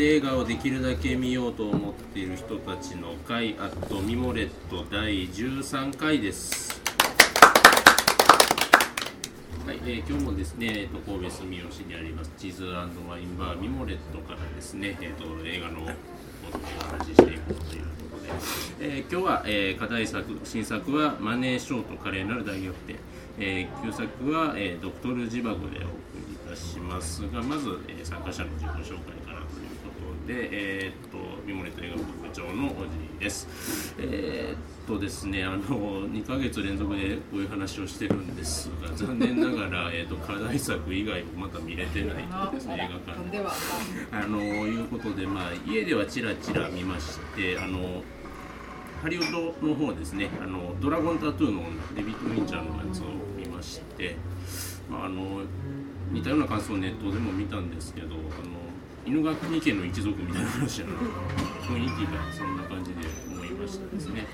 映画館で映画をできるだけ見ようと思っている人たちの会あとミモレット第13回です。はい、えー今日もですね、えー、と神戸住吉にありますチーズワインバーミモレットからですね、えー、と映画のお話ししていくということで、えー今日は、えー課題作新作はマネーショート華麗なる大逆転、えー旧作は、えードクトルジバゴでお送りいたしますがまず、えー参加者の自己紹介で、えー、とミモレット映画部部長のおじです。えーっとですね、あの2ヶ月連続でこういう話をしてるんですが、残念ながら、えー、と課題作以外をまだ見れてないんですね、映画館で。あのいうことで、まあ、家ではちらちら見まして、あのハリウッドの方ですね、あのドラゴンタトゥーのデビッド・ウィンチャーのやつを見まして、まあ、あの似たような感想をネットでも見たんですけど、あの犬神家の一族みたいな話あの雰囲気がそんな感じで思いましたですね。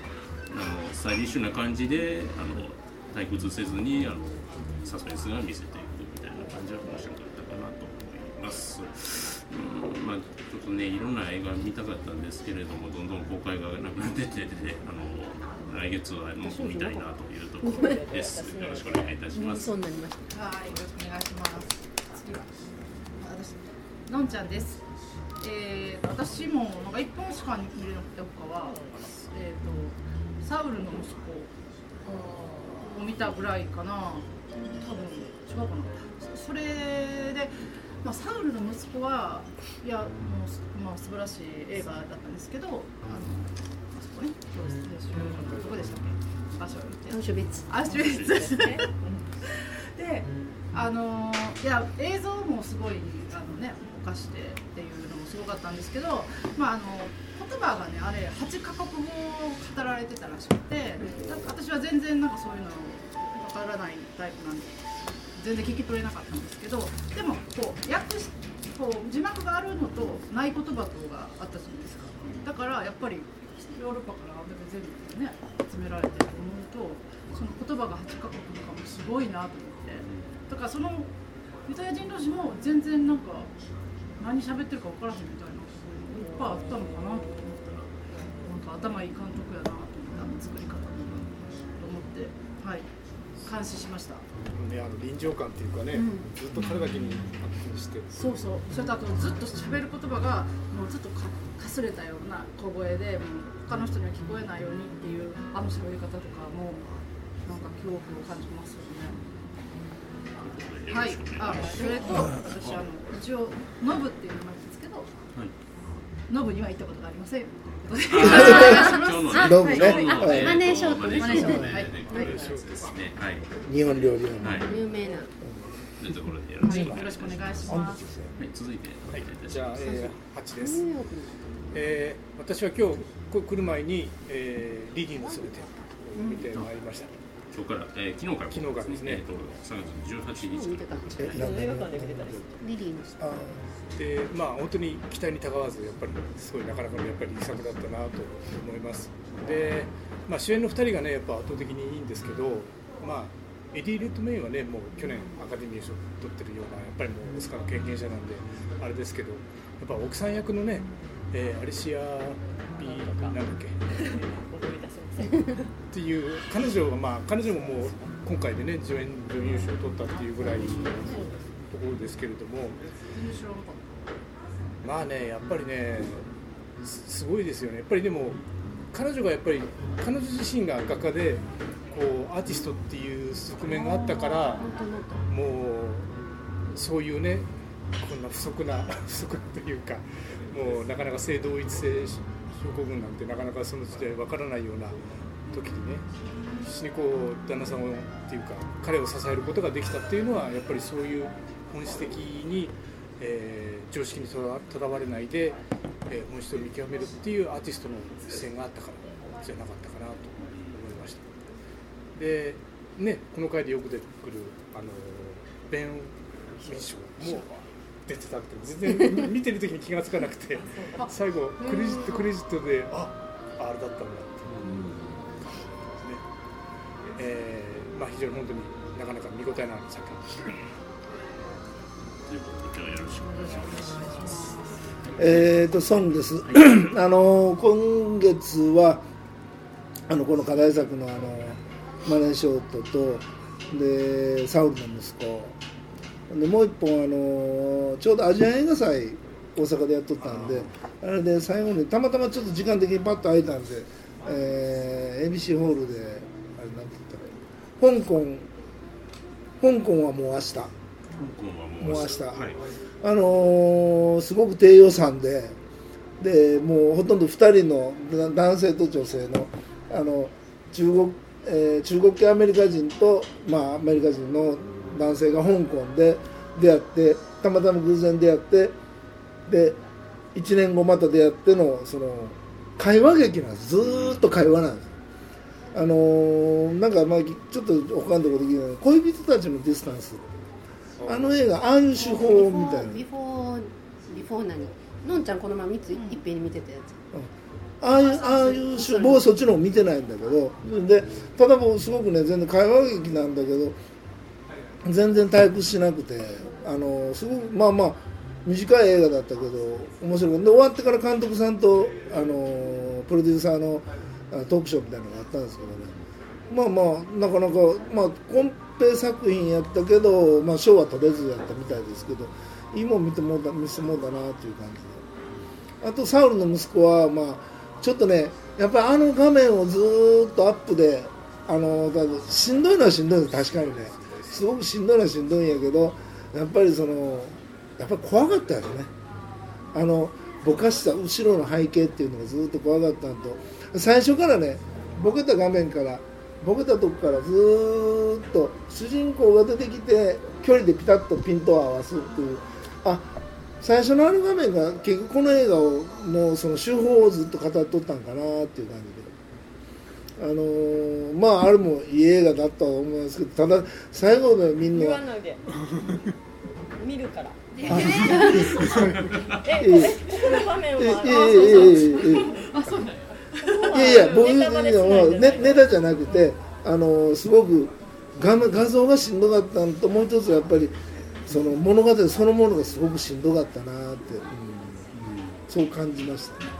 あのスタイリッシュな感じであの退屈せずにあのサスペンスが見せていくみたいな感じは面白かったかなと思います。うんまあ、ちょっとねいろんな映画見たかったんですけれどもどんどん公開がなくなっててであの来月はもっと見たいなというところです。よろしくお願いいたします。そうになりました。はい、よろしくお願いします。のんちゃんです。えー、私もなんか一本しか見れなくて他は、えっ、とサウルの息子を見たぐらいかな。多分違うかな。それで。まあ、サウルの息子はいやもうす、まあ、素晴らしい映画だったんですけどあのあそこねどこでしたっけ？場所アウシュビッツ。アウシュビッツですね。で、あのいや映像もすごいね犯してっていうのもすごかったんですけど、まああの言葉がねあれ8カ国語語られてたらしくて、私は全然なんかそういうのわからないタイプなんで全然聞き取れなかったんですけど、でもこう訳しこう字幕があるのとない言葉とがあったじゃないですか。だからやっぱりヨーロッパからあんだけ全部ね集められてると思うとその言葉が8カ国とかもすごいなと思ってだからそのユダヤ人同士も全然なんか何喋ってるか分からへんみたいないっぱいあったのかなと思ったらなんか頭いい監督やなと思ってあの作り方と思ってはい監視しました。ね、あの臨場感っていうかね、うん。ずっと彼だけにアップして。そうそう。それとあとずっと喋る言葉がもうずっとかかすれたような小声でもう他の人には聞こえないようにっていうあの喋り方とかもなんか恐怖を感じますよねはい。あそれと私あの一応ノブっていう名前ですけどはい。ノブには行ったことがありません。ノブね。マネーショートマネーショート。ねはい。これですね。はい。日本料理の、はい。有名な。というところでよろはいしくお願いしよろしくお願いします。続いてお願いじゃあ。えー、8です。えー、私は今日こ来る前に、えー、リリーのすべてを見てまいりました、今日から、えー、昨日から昨日からですね。えっ、と3月18日見てた。えなんだリリーの。あー。でまあ本当に期待にたがわずやっぱりすごいなかなかのやっぱりいい作だったなと思います。で、まあ、主演の2人がねやっぱ圧倒的にいいんですけどまあエディ・レッドメインはねもう去年アカデミー賞取ってるようなやっぱりもうオスカーの経験者なんであれですけどやっぱ奥さん役のね、えーアリシア・ビーなんだっけ？っていう彼女がまあ彼女ももう今回でね助演女優賞を取ったっていうぐらいのところですけれども。まあねやっぱりねすすごいですよね。やっぱりでも彼女がやっぱり彼女自身が画家でこうアーティストっていう側面があったからもうそういうねこんな不足な 不足というかもうなかなか性同一性症候群なんてなかなかその時代わからないような時にね必死にこう旦那さんをっていうか彼を支えることができたっていうのはやっぱりそういう本質的に、えー常識にとらわれないで、えー本質を見極めるっていうアーティストの視線があったからじゃなかったかなと思いました。でねこの回でよく出てくるあのベン・ウィンショーも出てたって全然 見てる時に気が付かなくて最後クレジットクレジットでああれだったんだって。いう感じですね、えーまあ、非常に本当になかなか見応えのある作品でした。えー、とソンです、あの今月はあのこの課題作のあのマネーショートとでサウルの息子でもう一本あのちょうどアジア映画祭大阪でやっとったんであれで最後にたまたまちょっと時間的にパッと空いたんで、えー ABC ホールであれなんて言ったら香港香港はもう明日。香港はもう明日。はい。あのーすごく低予算ででもうほとんど2人のだ男性と女性のあの中国,、えー中国系アメリカ人と、まあ、アメリカ人の男性が香港で出会ってたまたま偶然出会ってで1年後また出会ってのその会話劇なんです。ずーっと会話なんです。あのーなんかまあちょっと他のところできない恋人たちのディスタンス。あの映画ああいう手法みたいな。ビフォービフォー何？のんちゃんこの前3ついっぺんに見てたやつ。ああいうああいう手法はそっちの方見てないんだけど。でただもうすごくね全然会話劇なんだけど全然退屈しなくてあのすごまあまあ短い映画だったけど面白くて。で終わってから監督さんとあのプロデューサーのトークショーみたいなのがあったんですけどね。まあまあなかなかまあコンペ作品やったけど、まあ、賞は取れずやったみたいですけどいいもん見てもうた見せもうたなっていう感じで。あとサウルの息子は、まあ、ちょっとねやっぱりあの画面をずっとアップであのだしんどいのはしんどいです。確かにね。すごくしんどいのはしんどいんやけどやっぱりそのやっぱり怖かったよね。あのぼかした後ろの背景っていうのがずっと怖かったのと。最初からねボケた画面からボケたとこからずっと主人公が出てきて距離でピタッとピントを合わすっていう。あ最初のある画面が結局この映画をのその手法をずっと語っとったんかなっていう感じ。あのーまああれもいい映画だとは思いますけどただ最後でみんな言わないで見るから。あえこここの場面ええは。えええあそうだよえいやいや僕ネタバレしないでねネタじゃなくてあのーすごく画面画像がしんどかったのともう一つやっぱりその物語そのものがすごくしんどかったなって、うんそう感じました。ね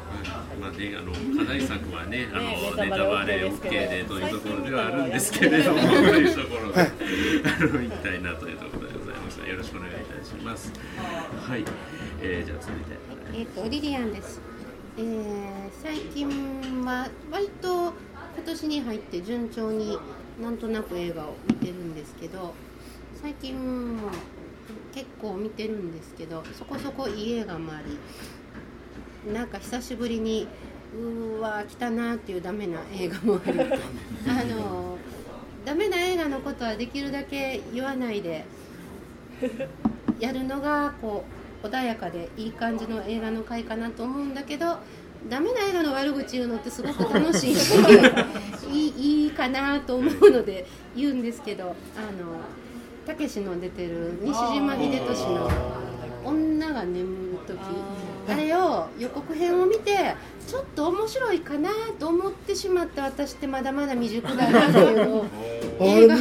まあね、あの課題作はね、あのねネタバレ OK でというところではあるんですけれども、最というところで、はい。あの行きたいなというところでございますが、よろしくお願いいたします。はい、えー、じゃあ続いて。えっ、とリリアンです、えー最近は割と今年に入って順調になんとなく映画を見てるんですけど最近も結構見てるんですけどそこそこいい映画もありなんか久しぶりにうーわ来たなっていうダメな映画もあり あのダメな映画のことはできるだけ言わないでやるのがこう穏やかでいい感じの映画の回かなと思うんだけどダメな映画の悪口言うのってすごく楽しいし いいいいかなと思うので言うんですけどあのたけしの出てる西島秀俊の「女が眠る時」あれを予告編を見てちょっと面白いかなと思ってしまった私ってまだまだ未熟だなっていうのをあ映画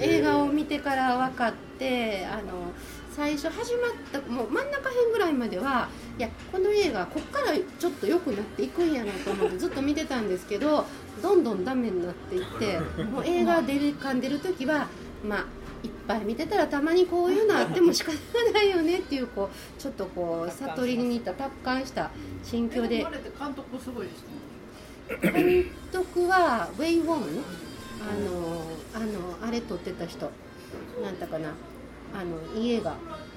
映画を見てから分かってあの最初始まったもう真ん中辺ぐらいまではいやこの映画こっからちょっと良くなっていくんやなと思ってずっと見てたんですけどどんどんダメになっていってもう映画出る噛んでる時はまあいっぱい見てたらたまにこういうのあっても仕方ないよねっていうこうちょっとこう悟りに似た達観した心境で。あれって監督すごいですね。監督はウェイ・ウォンあのあのあれ撮ってた人。なんだかな。あのいい映画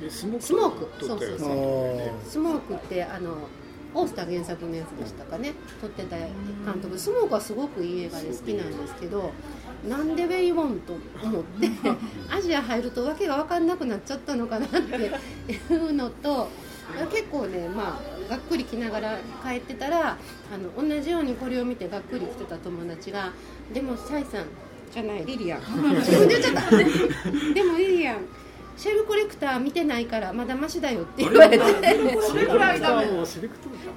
スモスモーク。そうそうあそう。ースモークってあのオースター原作のやつでしたかね。撮ってた監督。スモークはすごくいい映画で好きなんですけどなんでウェイ・ウォンと思って アジア入るとわけが分かんなくなっちゃったのかなっていうのと結構ねまあがっくり来ながら帰ってたらあの同じようにこれを見てがっくり来てた友達が「でもサイさんじゃないリリア。ン」自分で言っちゃった。でもリリアンシェルコレクター見てないからまだマシだよって言われて。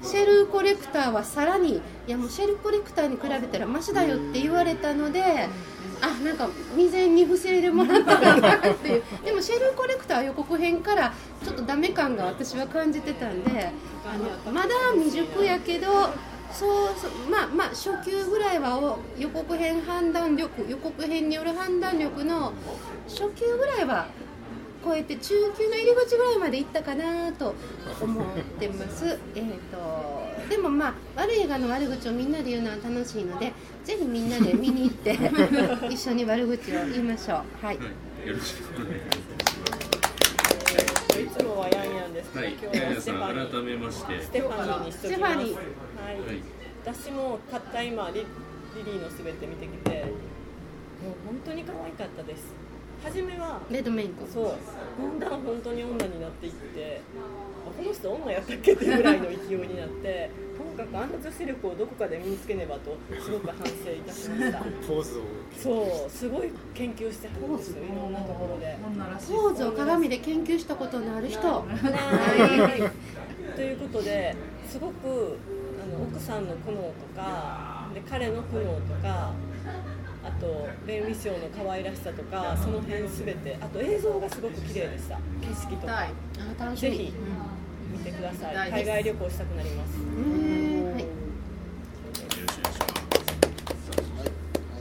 シェルコレクターはさらにいやもうシェルコレクターに比べたらマシだよって言われたのであなんか未然に不正でもらったかなっていうでもシェルコレクター予告編からちょっとダメ感が私は感じてたんであのまだ未熟やけどそうそうまあまあ初級ぐらいは予告編判断力予告編による判断力の初級ぐらいは超えて中級の入り口ぐらいまで行ったかなと思ってます。えーとでもまあ悪い映画の悪口をみんなで言うのは楽しいのでぜひみんなで見に行って 一緒に悪口を言いましょう。はいはい、よろしくお願いします。いつもはヤンヤンですけど、はい、今日はステファニーん改めまして、ステファニーにしときます。はい。はい、私もたった今リリリーのすべて見てきて、もう本当に可愛かったです。初めはレッドメインコそう、だんだん本当に女になっていって、あこの人女やったっけっていうぐらいの勢いになって、とにかくあの女性力をどこかで身につけねばとすごく反省いたしました。ポーズを。そう、すごい研究してはるんですよ。いろんなところで。ポーズを鏡で研究したことのある人。ということですごくあの奥さんの苦悩とかで彼の苦悩とかあと弁理士の可愛らしさとかその辺すべて。あと映像がすごく綺麗でした。景色とか。はい。あ楽しみ。ぜひ見てください。海外旅行したくなります。うん。はい。え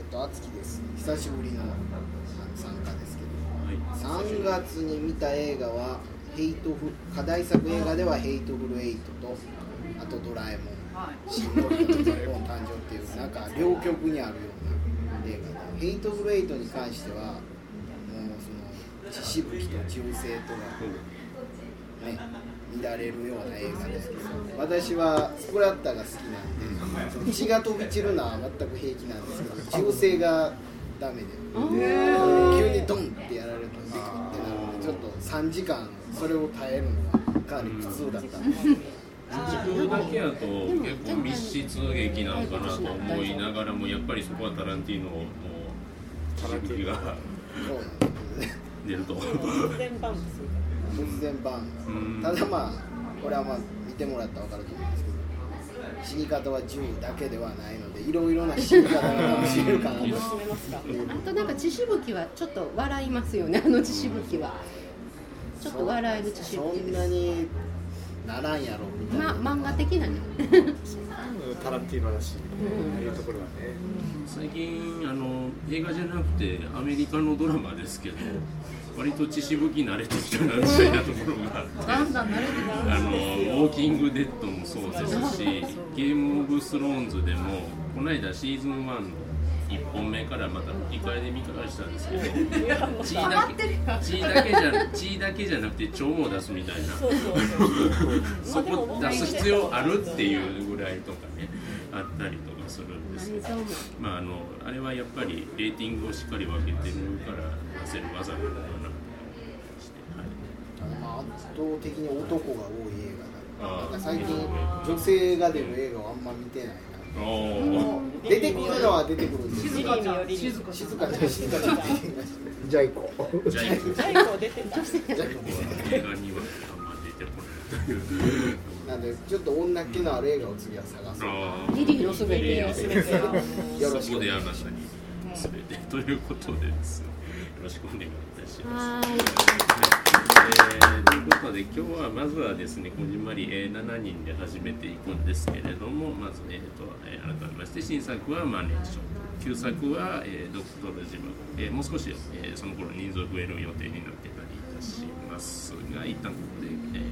っと、あつきです。久しぶりの参加ですけど、ます。はい、3月に見た映画は、ヘイトフ課題作映画ではヘイトフルエイトと、あとドラえもん、はい。シン・ゴジラの日本誕生っていう、なんか両極にあるような映画で、ヘイトフルエイトに関しては、もうその、血しぶきと銃声とがね、乱れるような映画ですけど私はスプラッターが好きなんで血が飛び散るのは全く平気なんですけど銃声がダメで急にドンってやられるとビクってなるのでちょっと3時間それを耐えるのがかなり苦痛だったんです。自分だけやと結構密室劇なんかなと思いながらもやっぱりそこはタランティーノもタランティーがそう。なんですね出ると。突然バン突然バうん。ンただまあこれはまあ見てもらったら分かると思うんですけど死に方は銃だけではないのでいろいろな死に方が楽しめるかな あとなんか血しぶきはちょっと笑いますよね。あの血しぶきは。ちょっと笑える血しぶそきです。んなにならんやろみたいな、ま漫画的なねタランティーノらしい、ああいうところはね。最近あの映画じゃなくてアメリカのドラマですけど割と血しぶき慣れてきたなみたいなところがあってだんだん慣れてくるあのウォーキングデッドもそうですしゲームオブスローンズでもこの間シーズン1の1本目からまた吹き替えで見返したんですけど血だけ血だけじゃ血だけじゃなくて腸も出すみたいな。そうそうそうそこ出す必要あるっていうぐらいとか。ねあったりとかするんですけどまああのあれはやっぱりレーティングをしっかり分けてるから出せる技なのかなと思いまして、はい。まあ、圧倒的に男が多い映画だなんか最近女性が出る映画をあんま見てないな出てくるのは出てくるんです静かちゃん静かちゃん静かちゃん。静かちゃん出てきましじゃあ行こう。じゃあ行くジャイコ出てたたじゃあ映画にはあんま出てこないという。なんでちょっと女っ気のある映画を次は探そう。あー。リリーのすべてリリーのすべてよろしくそこであなたにすべてということでです。ねよろしくお願いいたします。はえーということで今日はまずはですねこじんまり、えー7人で始めていくんですけれどもまず、えーとえー改めまして新作はマネーション旧作は、えードクトルジム、えーもう少し、えーその頃人数増える予定になってたりいたしますが一旦ここで、えー